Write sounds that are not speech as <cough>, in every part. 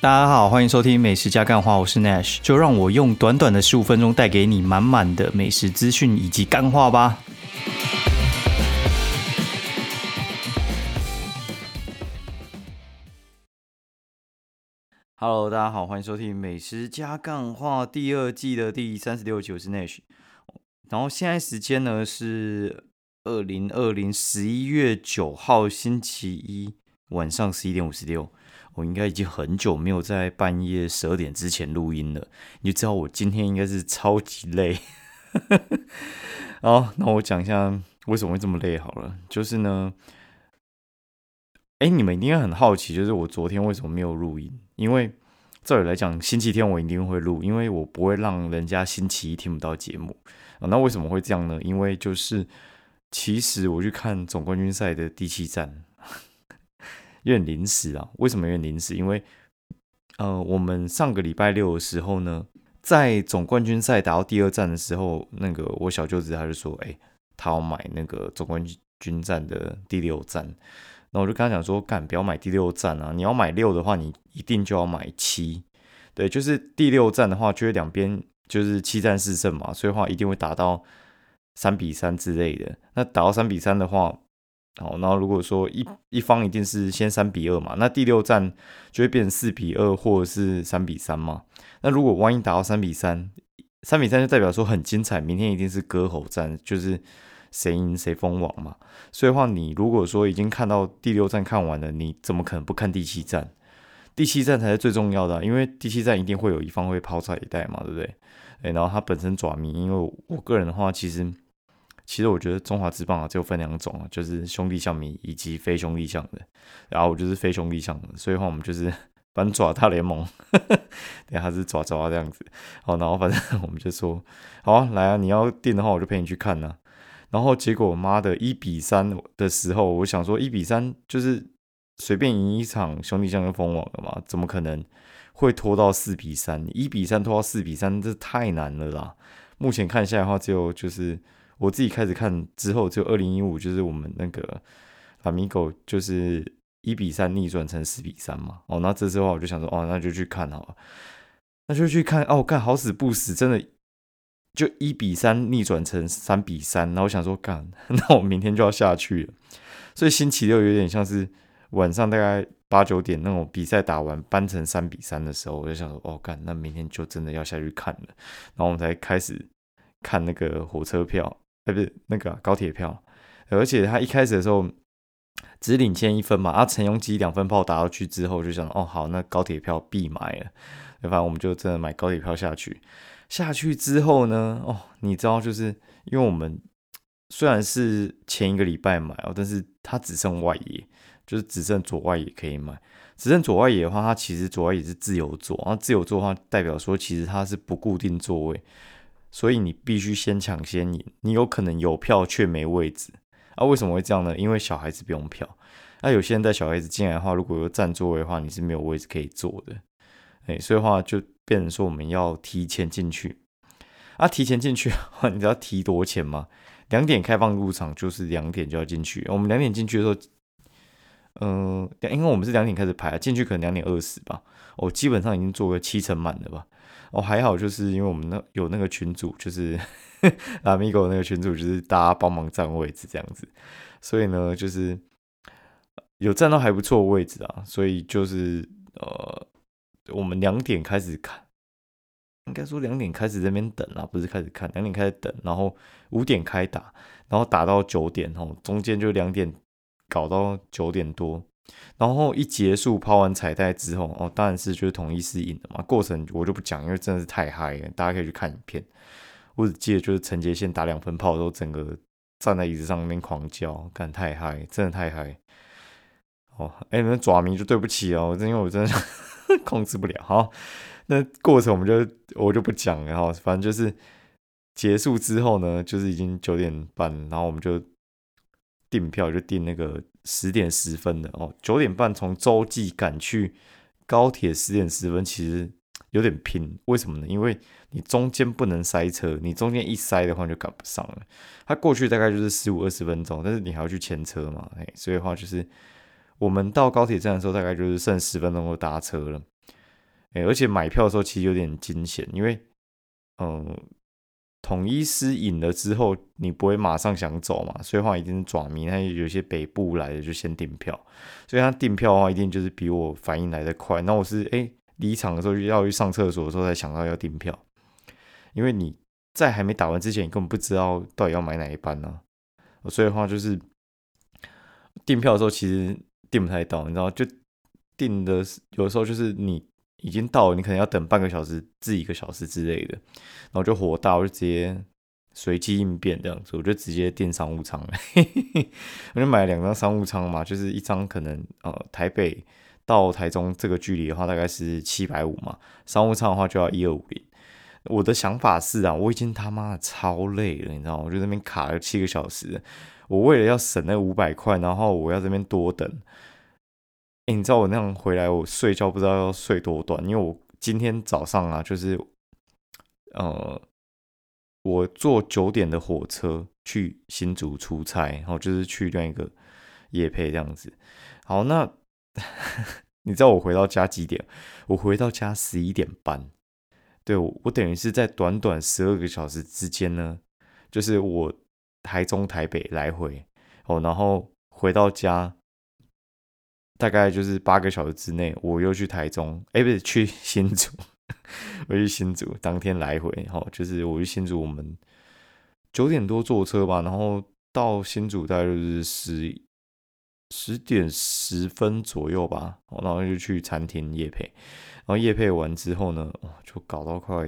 大家好，欢迎收听美食加干话，我是 Nash，就让我用短短的十五分钟带给你满满的美食资讯以及干话吧。Hello，大家好，欢迎收听美食加干话第二季的第三十六集，我是 Nash。然后现在时间呢是二零二零十一月九号星期一晚上十一点五十六。我应该已经很久没有在半夜十二点之前录音了，你就知道我今天应该是超级累。<laughs> 好，那我讲一下为什么会这么累好了，就是呢，哎，你们应该很好奇，就是我昨天为什么没有录音？因为照理来讲，星期天我一定会录，因为我不会让人家星期一听不到节目啊。那为什么会这样呢？因为就是其实我去看总冠军赛的第七站。有点临时啊，为什么有点临时？因为，呃，我们上个礼拜六的时候呢，在总冠军赛打到第二站的时候，那个我小舅子他就说，哎，他要买那个总冠军战的第六站。那我就跟他讲说，干，不要买第六站啊！你要买六的话，你一定就要买七。对，就是第六站的话，就是两边就是七战四胜嘛，所以话一定会打到三比三之类的。那打到三比三的话，好，然后如果说一一方一定是先三比二嘛，那第六战就会变成四比二或者是三比三嘛。那如果万一打到三比三，三比三就代表说很精彩，明天一定是割喉战，就是谁赢谁封王嘛。所以话，你如果说已经看到第六战看完了，你怎么可能不看第七战？第七战才是最重要的，因为第七战一定会有一方会抛彩带嘛，对不对？哎，然后他本身爪迷，因为我个人的话，其实。其实我觉得中华之棒啊，就分两种啊，就是兄弟象迷以及非兄弟象的。然后我就是非兄弟象的，所以话我们就是 <laughs> 反爪大联盟，<laughs> 对，他是爪爪这样子。好，然后反正我们就说，好啊，来啊，你要订的话，我就陪你去看呐。然后结果妈的，一比三的时候，我想说一比三就是随便赢一场，兄弟象就封王了嘛？怎么可能会拖到四比三？一比三拖到四比三，这太难了啦！目前看下来的话，只有就是。我自己开始看之后，就二零一五，就是我们那个拉米狗，就是一比三逆转成四比三嘛。哦，那这时候我就想说，哦，那就去看好了，那就去看。哦，干好死不死，真的就一比三逆转成三比三。然后我想说，干，那我明天就要下去了。所以星期六有点像是晚上大概八九点那种比赛打完扳成三比三的时候，我就想说，哦，干，那明天就真的要下去看了。然后我们才开始看那个火车票。不是那个高铁票，而且他一开始的时候只领先一分嘛，啊，陈永基两分炮打到去之后，就想哦好，那高铁票必买了，反正我们就真的买高铁票下去。下去之后呢，哦，你知道，就是因为我们虽然是前一个礼拜买哦，但是它只剩外野，就是只剩左外野可以买。只剩左外野的话，它其实左外野是自由座，然后自由座的话代表说其实它是不固定座位。所以你必须先抢先赢，你有可能有票却没位置啊？为什么会这样呢？因为小孩子不用票，那有些人带小孩子进来的话，如果有占座位的话，你是没有位置可以坐的，哎，所以话就变成说我们要提前进去啊，提前进去的话，你知道提多钱吗？两点开放入场，就是两点就要进去。我们两点进去的时候，嗯，因为我们是两点开始排，进去可能两点二十吧，我基本上已经坐个七成满了吧。哦，还好，就是因为我们那有那个群主，就是 <laughs> 阿米狗那个群主，就是大家帮忙占位置这样子，所以呢，就是有占到还不错位置啊，所以就是呃，我们两点开始看，应该说两点开始这边等啊，不是开始看，两点开始等，然后五点开打，然后打到九点哦，中间就两点搞到九点多。然后一结束抛完彩带之后，哦，当然是就是同一是赢的嘛。过程我就不讲，因为真的是太嗨了，大家可以去看影片。我只记得就是陈杰宪打两分炮的时候，整个站在椅子上面狂叫，干太嗨，真的太嗨。哦，哎，那爪迷就对不起哦，因为我真的 <laughs> 控制不了。好，那过程我们就我就不讲了哈，反正就是结束之后呢，就是已经九点半，然后我们就订票，就订那个。十点十分的哦，九点半从洲际赶去高铁，十点十分其实有点拼，为什么呢？因为你中间不能塞车，你中间一塞的话就赶不上了。它过去大概就是十五二十分钟，但是你还要去牵车嘛，哎，所以的话就是我们到高铁站的时候，大概就是剩十分钟就搭车了。哎，而且买票的时候其实有点惊险，因为嗯，统一失引了之后，你不会马上想走嘛，所以话一定是爪迷，他有些北部来的就先订票，所以他订票的话一定就是比我反应来的快。那我是哎离场的时候就要去上厕所的时候才想到要订票，因为你在还没打完之前，你根本不知道到底要买哪一班呢，所以的话就是订票的时候其实订不太到，你知道就订的有的时候就是你。已经到了，你可能要等半个小时至一个小时之类的，然后就火大，我就直接随机应变这样子，我就直接订商务舱了，<laughs> 我就买了两张商务舱嘛，就是一张可能呃台北到台中这个距离的话大概是七百五嘛，商务舱的话就要一二五零。我的想法是啊，我已经他妈的超累了，你知道吗？我就那边卡了七个小时，我为了要省那五百块，然后我要这边多等。你知道我那样回来，我睡觉不知道要睡多短，因为我今天早上啊，就是呃，我坐九点的火车去新竹出差，然后就是去另一个夜配这样子。好，那 <laughs> 你知道我回到家几点？我回到家十一点半。对我，我等于是在短短十二个小时之间呢，就是我台中台北来回哦，然后回到家。大概就是八个小时之内，我又去台中，哎，不是去新竹，<laughs> 我去新竹，当天来回，哈，就是我去新竹，我们九点多坐车吧，然后到新竹大概就是十十点十分左右吧，然后就去餐厅夜配，然后夜配完之后呢，就搞到快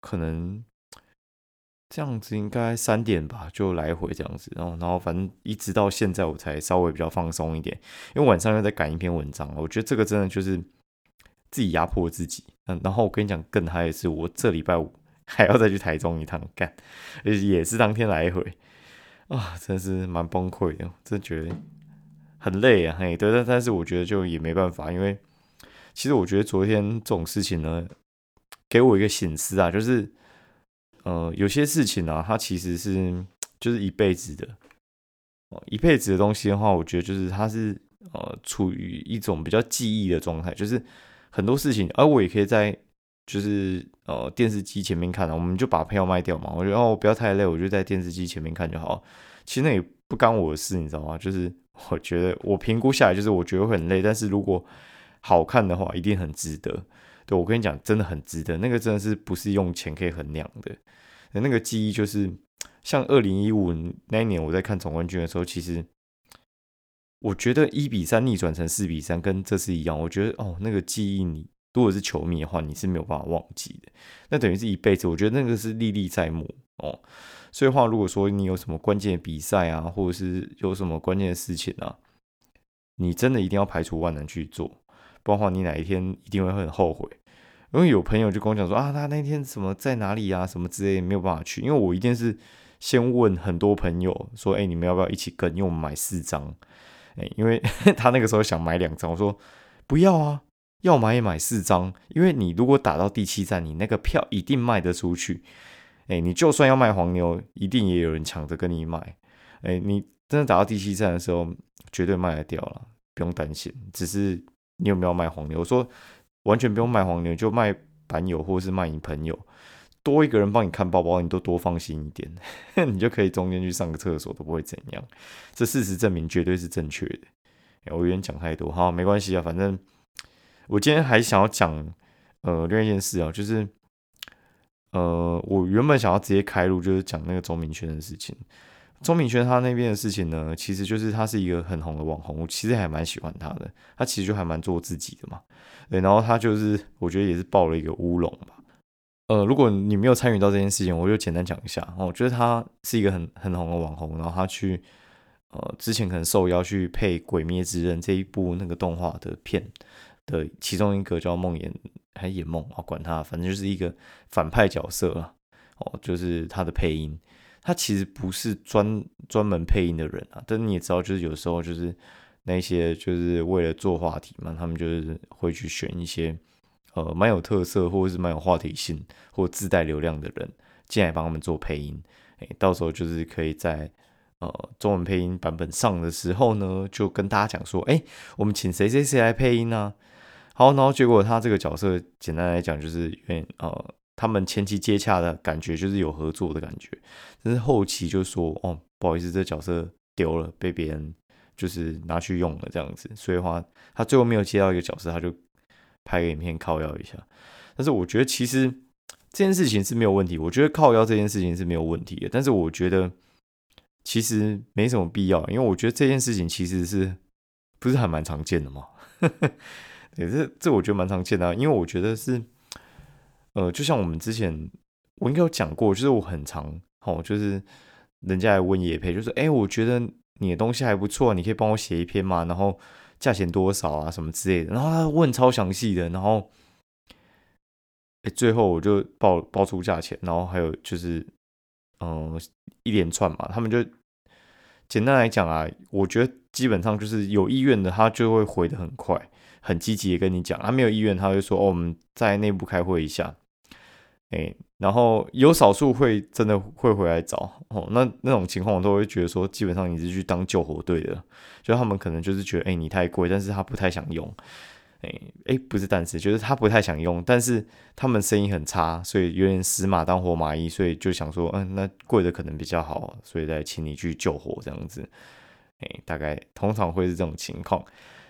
可能。这样子应该三点吧，就来回这样子，然后然后反正一直到现在我才稍微比较放松一点，因为晚上又在赶一篇文章，我觉得这个真的就是自己压迫自己。嗯，然后我跟你讲更嗨的是，我这礼拜五还要再去台中一趟干，而且也是当天来回啊，真是蛮崩溃的，真觉得很累啊。嘿，对，但但是我觉得就也没办法，因为其实我觉得昨天这种事情呢，给我一个醒思啊，就是。呃，有些事情呢，它其实是就是一辈子的哦，一辈子的东西的话，我觉得就是它是呃处于一种比较记忆的状态，就是很多事情，而我也可以在就是呃电视机前面看我们就把票卖掉嘛，我觉得哦不要太累，我就在电视机前面看就好。其实那也不干我的事，你知道吗？就是我觉得我评估下来，就是我觉得会很累，但是如果好看的话，一定很值得。对我跟你讲，真的很值得，那个真的是不是用钱可以衡量的。那个记忆就是，像二零一五那一年我在看总冠军的时候，其实我觉得一比三逆转成四比三，跟这次一样。我觉得哦，那个记忆你如果是球迷的话，你是没有办法忘记的。那等于是一辈子，我觉得那个是历历在目哦。所以话，如果说你有什么关键的比赛啊，或者是有什么关键的事情啊，你真的一定要排除万难去做，不然的话，你哪一天一定会很后悔。因为有朋友就跟我讲说啊，他那天什么在哪里啊，什么之类没有办法去。因为我一定是先问很多朋友说，哎，你们要不要一起跟？因为我们买四张，哎，因为他那个时候想买两张，我说不要啊，要买也买四张。因为你如果打到第七站，你那个票一定卖得出去。哎，你就算要卖黄牛，一定也有人抢着跟你买。哎，你真的打到第七站的时候，绝对卖得掉了，不用担心。只是你有没有卖黄牛？我说。完全不用卖黄牛，就卖板友或者是卖你朋友，多一个人帮你看包包，你都多放心一点，<laughs> 你就可以中间去上个厕所都不会怎样。这事实证明绝对是正确的。我有点讲太多，好，没关系啊，反正我今天还想要讲呃另一件事啊，就是呃我原本想要直接开录，就是讲那个周明轩的事情。钟明轩他那边的事情呢，其实就是他是一个很红的网红，我其实还蛮喜欢他的。他其实就还蛮做自己的嘛，对。然后他就是我觉得也是爆了一个乌龙吧。呃，如果你没有参与到这件事情，我就简单讲一下。我觉得他是一个很很红的网红，然后他去呃之前可能受邀去配《鬼灭之刃》这一部那个动画的片的其中一个叫梦魇还演梦啊，管他，反正就是一个反派角色啊。哦，就是他的配音。他其实不是专专门配音的人啊，但你也知道，就是有时候就是那些就是为了做话题嘛，他们就是会去选一些呃蛮有特色或者是蛮有话题性或自带流量的人进来帮他们做配音，哎，到时候就是可以在呃中文配音版本上的时候呢，就跟大家讲说，哎，我们请谁谁谁来配音呢？好，然后结果他这个角色简单来讲就是有点呃，他们前期接洽的感觉就是有合作的感觉，但是后期就说哦，不好意思，这角色丢了，被别人就是拿去用了这样子，所以话他最后没有接到一个角色，他就拍个影片靠腰一下。但是我觉得其实这件事情是没有问题，我觉得靠腰这件事情是没有问题的，但是我觉得其实没什么必要，因为我觉得这件事情其实是不是还蛮常见的嘛。<laughs> 也是这我觉得蛮常见的，因为我觉得是，呃，就像我们之前我应该有讲过，就是我很常哦，就是人家来问叶佩，就说，哎，我觉得你的东西还不错，你可以帮我写一篇嘛，然后价钱多少啊，什么之类的，然后他问超详细的，然后，哎，最后我就报报出价钱，然后还有就是，嗯，一连串嘛，他们就简单来讲啊，我觉得基本上就是有意愿的，他就会回的很快。很积极的跟你讲，他没有意愿，他会说哦，我们在内部开会一下，哎，然后有少数会真的会回来找哦，那那种情况我都会觉得说，基本上你是去当救火队的，就他们可能就是觉得哎你太贵，但是他不太想用，哎哎不是，但是就是他不太想用，但是他们生意很差，所以有点死马当活马医，所以就想说嗯那贵的可能比较好，所以再请你去救火这样子，哎大概通常会是这种情况。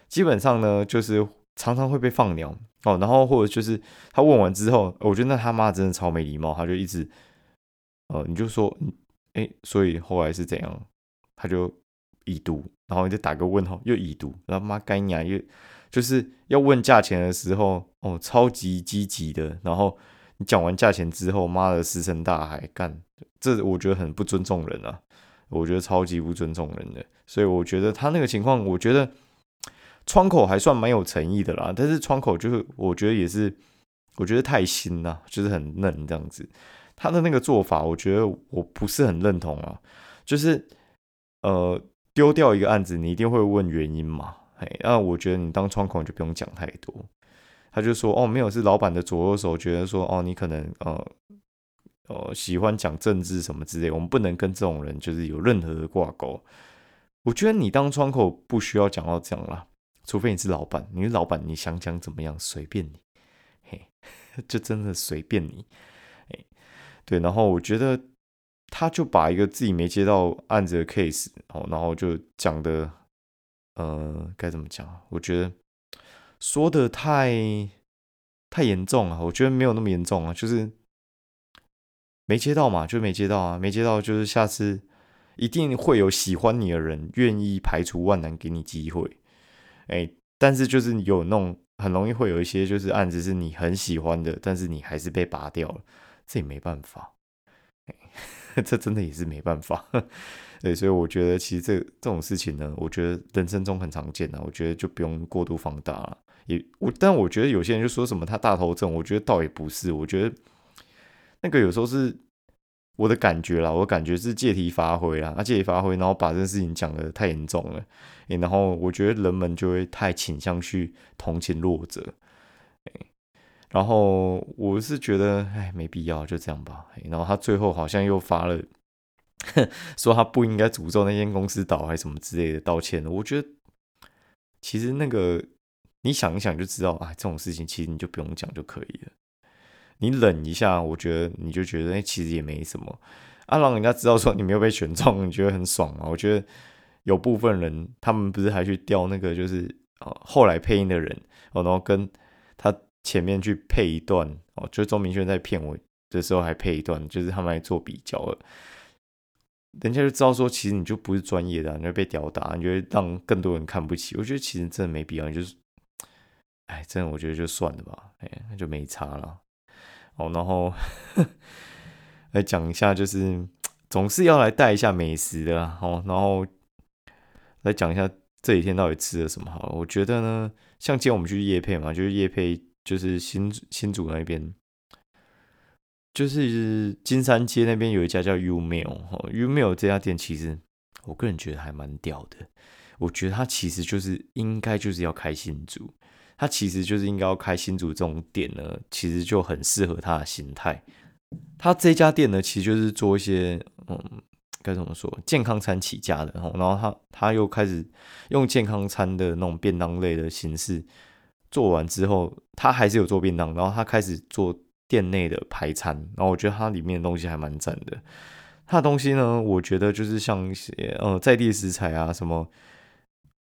基本上呢，就是常常会被放鸟哦，然后或者就是他问完之后，我觉得那他妈真的超没礼貌，他就一直，呃，你就说，哎，所以后来是怎样？他就已读，然后你就打个问号，又已读，然后妈干呀，又就是要问价钱的时候，哦，超级积极的，然后你讲完价钱之后，妈的石沉大海，干，这我觉得很不尊重人啊，我觉得超级不尊重人的，所以我觉得他那个情况，我觉得。窗口还算蛮有诚意的啦，但是窗口就是我觉得也是，我觉得太新了，就是很嫩这样子。他的那个做法，我觉得我不是很认同啊。就是呃，丢掉一个案子，你一定会问原因嘛？哎，那我觉得你当窗口就不用讲太多。他就说哦，没有，是老板的左右手，觉得说哦，你可能呃呃喜欢讲政治什么之类，我们不能跟这种人就是有任何的挂钩。我觉得你当窗口不需要讲到这样啦。除非你是老板，你是老板，你想讲怎么样随便你，嘿，<laughs> 就真的随便你，哎，对，然后我觉得他就把一个自己没接到案子的 case，哦，然后就讲的，呃，该怎么讲？我觉得说的太太严重了，我觉得没有那么严重啊，就是没接到嘛，就没接到啊，没接到，就是下次一定会有喜欢你的人愿意排除万难给你机会。哎，但是就是有那种很容易会有一些就是案子是你很喜欢的，但是你还是被拔掉了，这也没办法，<laughs> 这真的也是没办法。<laughs> 对，所以我觉得其实这这种事情呢，我觉得人生中很常见的，我觉得就不用过度放大了。也我，但我觉得有些人就说什么他大头症，我觉得倒也不是，我觉得那个有时候是。我的感觉啦，我感觉是借题发挥啦，啊借题发挥，然后把这件事情讲的太严重了，然后我觉得人们就会太倾向去同情弱者，然后我是觉得，哎，没必要，就这样吧。然后他最后好像又发了，<laughs> 说他不应该诅咒那间公司倒，还是什么之类的道歉。我觉得其实那个你想一想就知道，哎，这种事情其实你就不用讲就可以了。你冷一下，我觉得你就觉得哎，其实也没什么啊，让人家知道说你没有被选中，<laughs> 你觉得很爽啊。我觉得有部分人，他们不是还去调那个，就是哦，后来配音的人哦，然后跟他前面去配一段哦，就钟明轩在骗我的时候还配一段，就是他们来做比较了，人家就知道说，其实你就不是专业的，你会被吊打，你就会让更多人看不起。我觉得其实真的没必要，就是，哎，真的我觉得就算了吧，哎，那就没差了。哦，然后来讲一下，就是总是要来带一下美食的哦，然后来讲一下这几天到底吃了什么。好，我觉得呢，像今天我们去叶配嘛，就是叶配，就是新新竹那边，就是金山街那边有一家叫 Umail 哦，Umail 这家店其实我个人觉得还蛮屌的，我觉得它其实就是应该就是要开新竹。他其实就是应该要开新竹这种店呢，其实就很适合他的心态。他这家店呢，其实就是做一些嗯，该怎么说，健康餐起家的。然后，他他又开始用健康餐的那种便当类的形式做完之后，他还是有做便当，然后他开始做店内的排餐，然后我觉得它里面的东西还蛮赞的。它的东西呢，我觉得就是像一些呃在地食材啊，什么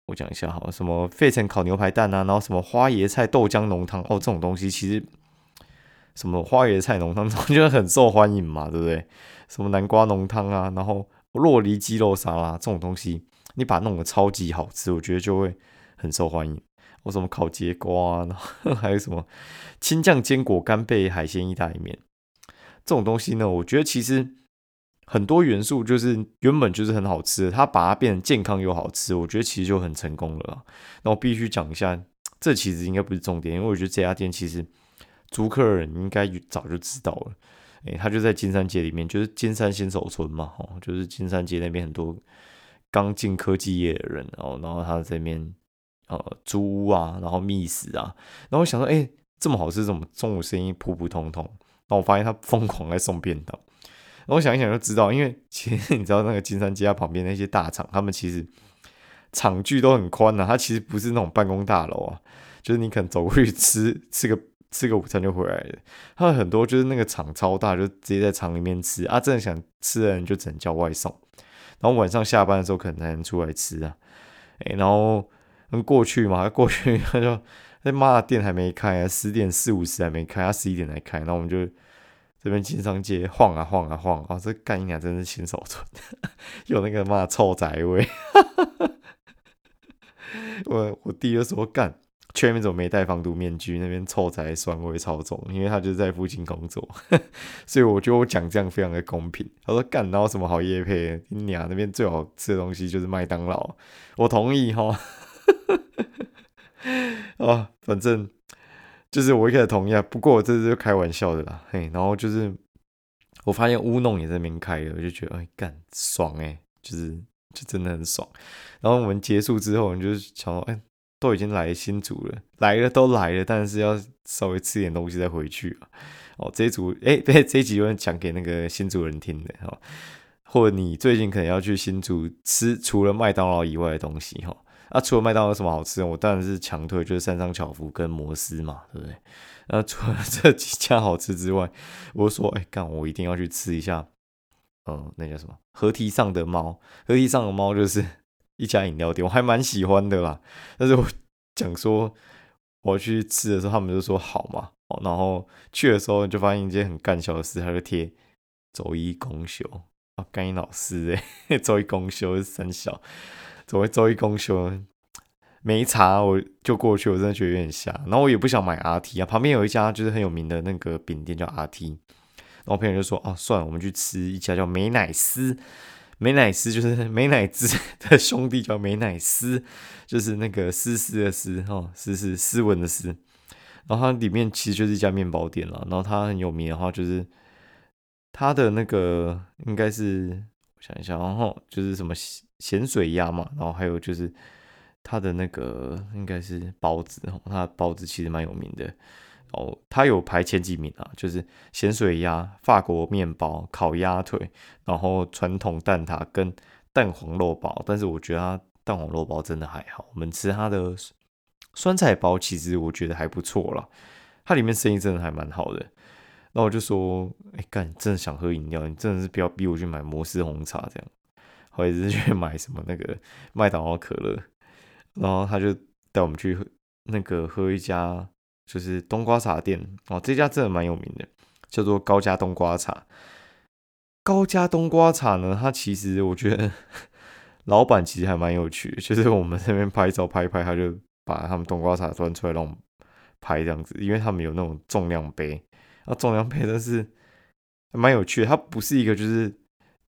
我讲一下哈，什么费城烤牛排蛋啊，然后什么花椰菜豆浆浓汤哦，这种东西其实什么花椰菜浓汤我觉得很受欢迎嘛，对不对？什么南瓜浓汤啊，然后洛梨鸡肉沙拉这种东西，你把它弄得超级好吃，我觉得就会很受欢迎。我什么烤节瓜，<laughs> 然后还有什么青酱坚果干贝海鲜意大利面，这种东西呢，我觉得其实很多元素就是原本就是很好吃的，它把它变成健康又好吃，我觉得其实就很成功了。那我必须讲一下，这其实应该不是重点，因为我觉得这家店其实租客人应该早就知道了。诶，他就在金山街里面，就是金山新手村嘛，哦，就是金山街那边很多刚进科技业的人，哦，然后他这边。呃，租屋啊，然后觅食啊，然后我想说，哎，这么好吃，怎么中午生意普普通通？然后我发现他疯狂在送便当，我想一想就知道，因为其实你知道那个金山街旁边那些大厂，他们其实厂距都很宽的，它其实不是那种办公大楼啊，就是你可能走过去吃吃个吃个午餐就回来了。他们很多就是那个厂超大，就直接在厂里面吃啊，真的想吃的人就只能叫外送，然后晚上下班的时候可能才能出来吃啊，哎，然后。过去嘛？过去 <laughs> 他就那妈的店还没开啊，十点四五十还没开，他十一点才开。那我们就这边经商街晃啊晃啊晃啊，这干一娘真是新手村，<laughs> 有那个嘛臭宅味。<laughs> 我我弟就说干，去那边怎么没戴防毒面具？那边臭宅酸味超重，因为他就在附近工作，<laughs> 所以我觉得我讲这样非常的公平。他说干，然后什么好夜配？你娘那边最好吃的东西就是麦当劳，我同意哈。啊，反正就是我一开始同意啊，不过我这是开玩笑的啦，嘿，然后就是我发现乌弄也在那边开了，我就觉得哎干爽哎，就是就真的很爽。然后我们结束之后，你就想说，哎，都已经来新组了，来了都来了，但是要稍微吃点东西再回去啊。哦，这一组哎，对，<laughs> 这一集有人讲给那个新主人听的哈，或者你最近可能要去新组吃除了麦当劳以外的东西哈。啊，除了麦当劳有什么好吃的？我当然是强推，就是三商巧福跟摩斯嘛，对不对？那除了 <laughs> 这几家好吃之外，我说，哎，干，我一定要去吃一下，嗯，那叫什么？河堤上的猫，河堤上的猫就是一家饮料店，我还蛮喜欢的啦。但是我讲说我去吃的时候，他们就说好嘛，哦，然后去的时候就发现一件很干笑的事，他就贴周一公休啊，干一老师哎，<laughs> 周一公休是三小。怎么会周一公休？没查我就过去，我真的觉得有点瞎。然后我也不想买 RT 啊，旁边有一家就是很有名的那个饼店叫 RT。然后朋友就说：“哦，算了，我们去吃一家叫美乃斯。美乃斯就是 <laughs> 美乃滋 <laughs> 的兄弟叫美乃斯，就是那个斯斯的斯哈，斯斯斯文的斯。然后它里面其实就是一家面包店了。然后它很有名的话，就是它的那个应该是我想一下，然后就是什么。”咸水鸭嘛，然后还有就是它的那个应该是包子，它的包子其实蛮有名的哦，它有排前几名啊，就是咸水鸭、法国面包、烤鸭腿，然后传统蛋挞跟蛋黄肉包，但是我觉得它蛋黄肉包真的还好，我们吃它的酸菜包其实我觉得还不错啦，它里面生意真的还蛮好的，那我就说，哎干，真的想喝饮料，你真的是不要逼我去买摩斯红茶这样。或者是去买什么那个麦当劳可乐，然后他就带我们去那个喝一家就是冬瓜茶店哦，这家真的蛮有名的，叫做高家冬瓜茶。高家冬瓜茶呢，它其实我觉得 <laughs> 老板其实还蛮有趣，就是我们这边拍照拍一拍，他就把他们冬瓜茶端出来让我们拍这样子，因为他们有那种重量杯，那重量杯但是蛮有趣的，它不是一个就是。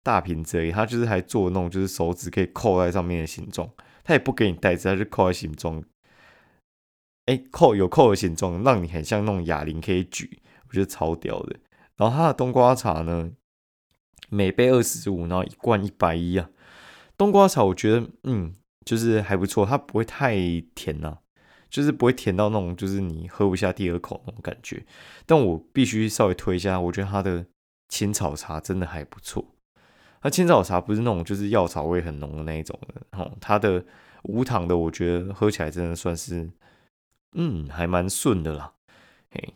大瓶子而已，他就是还做那种就是手指可以扣在上面的形状，他也不给你袋子，他就扣在形状。哎，扣有扣的形状，让你很像那种哑铃可以举，我觉得超屌的。然后它的冬瓜茶呢，每杯二十五，然后一罐一百一啊。冬瓜茶我觉得嗯，就是还不错，它不会太甜呐，就是不会甜到那种就是你喝不下第二口那种感觉。但我必须稍微推一下，我觉得它的青草茶真的还不错。那青草茶不是那种就是药草味很浓的那一种的，哦，它的无糖的我觉得喝起来真的算是嗯，还蛮顺的啦。嘿，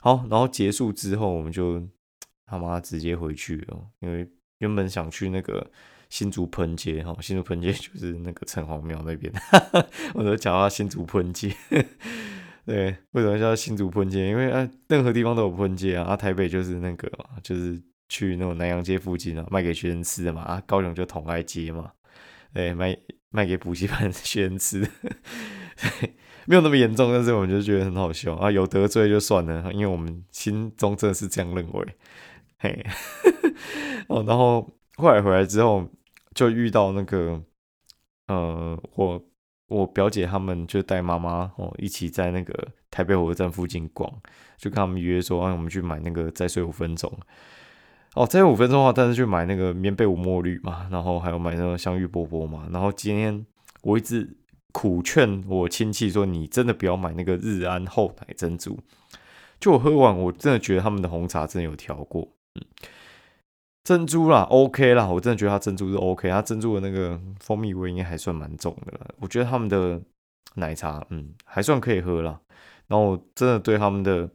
好，然后结束之后，我们就他妈直接回去了，因为原本想去那个新竹喷街哈，新竹喷街就是那个城隍庙那边，哈 <laughs> 哈我都讲到新竹喷街。<laughs> 对，为什么叫新竹喷街？因为啊，任何地方都有喷街啊，啊，台北就是那个，就是去那种南洋街附近啊，卖给学生吃的嘛，啊，高雄就同爱街嘛，对，卖卖给补习班学生吃的，<laughs> 没有那么严重，但是我们就觉得很好笑啊，有得罪就算了，因为我们心中真的是这样认为，嘿，<laughs> 哦，然后后来回来之后就遇到那个，呃，我。我表姐他们就带妈妈哦一起在那个台北火车站附近逛，就跟他们约说，让我们去买那个再睡五分钟。哦，再睡五分钟的话，但是去买那个棉被五墨绿嘛，然后还有买那个香芋波波嘛。然后今天我一直苦劝我亲戚说，你真的不要买那个日安厚奶珍珠。就我喝完，我真的觉得他们的红茶真的有调过，嗯。珍珠啦，OK 啦，我真的觉得它珍珠是 OK，它珍珠的那个蜂蜜味应该还算蛮重的。我觉得他们的奶茶，嗯，还算可以喝啦。然后真的对他们的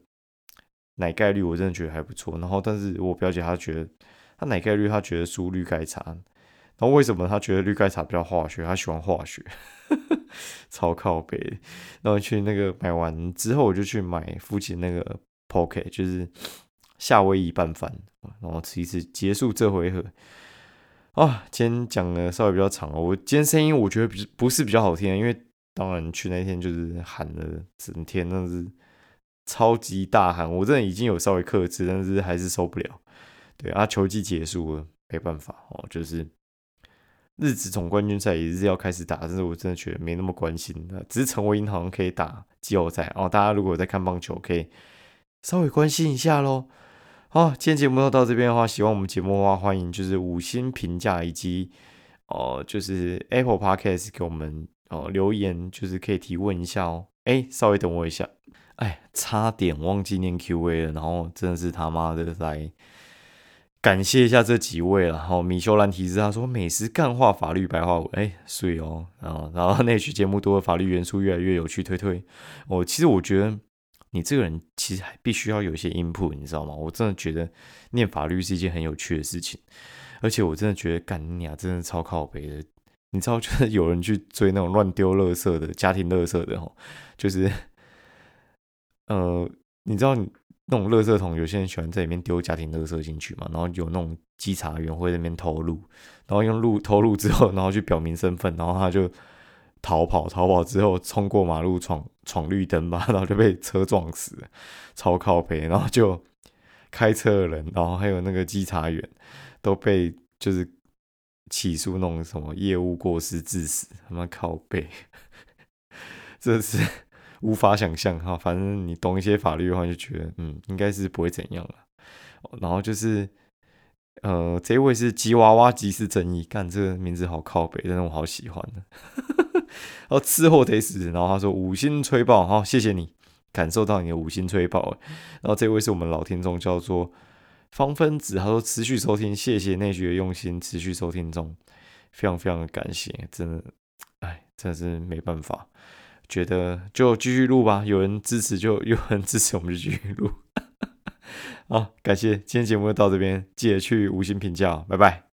奶盖率，我真的觉得还不错。然后，但是我表姐她觉得她奶盖率，她觉得输绿盖茶。然后为什么她觉得绿盖茶比较化学？她喜欢化学，<laughs> 超靠背。然后去那个买完之后，我就去买附近那个 Poke，就是。夏威夷拌饭，然后吃一次结束这回合。啊，今天讲的稍微比较长。我今天声音我觉得不是不是比较好听，因为当然去那天就是喊了整天，那是超级大喊。我真的已经有稍微克制，但是还是受不了。对啊，球季结束了，没办法哦，就是日子总冠军赛也是要开始打，但是我真的觉得没那么关心的，只是陈伟英好像可以打季后赛哦。大家如果在看棒球，可以稍微关心一下喽。好，今天节目到这边的话，喜欢我们节目的话，欢迎就是五星评价以及哦，就是 Apple Podcast 给我们哦留言，就是可以提问一下哦。哎，稍微等我一下，哎，差点忘记念 Q&A 了，然后真的是他妈的来感谢一下这几位了。然后米修兰提示他说：“美食干话，法律白话文。”哎，以哦，然后然后那期节目多了法律元素，越来越有趣，推推。哦，其实我觉得。你这个人其实还必须要有一些 input，你知道吗？我真的觉得念法律是一件很有趣的事情，而且我真的觉得干你啊，真的超靠背的。你知道，就是有人去追那种乱丢垃圾的家庭垃圾的吼，就是呃，你知道你那种垃圾桶，有些人喜欢在里面丢家庭垃圾进去嘛，然后有那种稽查员会在那边偷录，然后用录偷录之后，然后去表明身份，然后他就。逃跑，逃跑之后冲过马路闯闯绿灯吧，然后就被车撞死，超靠背，然后就开车的人，然后还有那个稽查员都被就是起诉那种什么业务过失致死，他妈靠背，<laughs> 这是无法想象哈。反正你懂一些法律的话，就觉得嗯，应该是不会怎样了。然后就是呃，这位是吉娃娃吉是正义，干这个名字好靠北，但是我好喜欢的。<laughs> 哦，吃货得死，然后他说五星吹爆，好，谢谢你感受到你的五星吹爆。然后这位是我们老听众，叫做方分子，他说持续收听，谢谢内局的用心，持续收听中，非常非常的感谢，真的，哎，真的是没办法，觉得就继续录吧，有人支持就有人支持，我们就继续录。<laughs> 好，感谢今天节目就到这边，记得去五星评价，拜拜。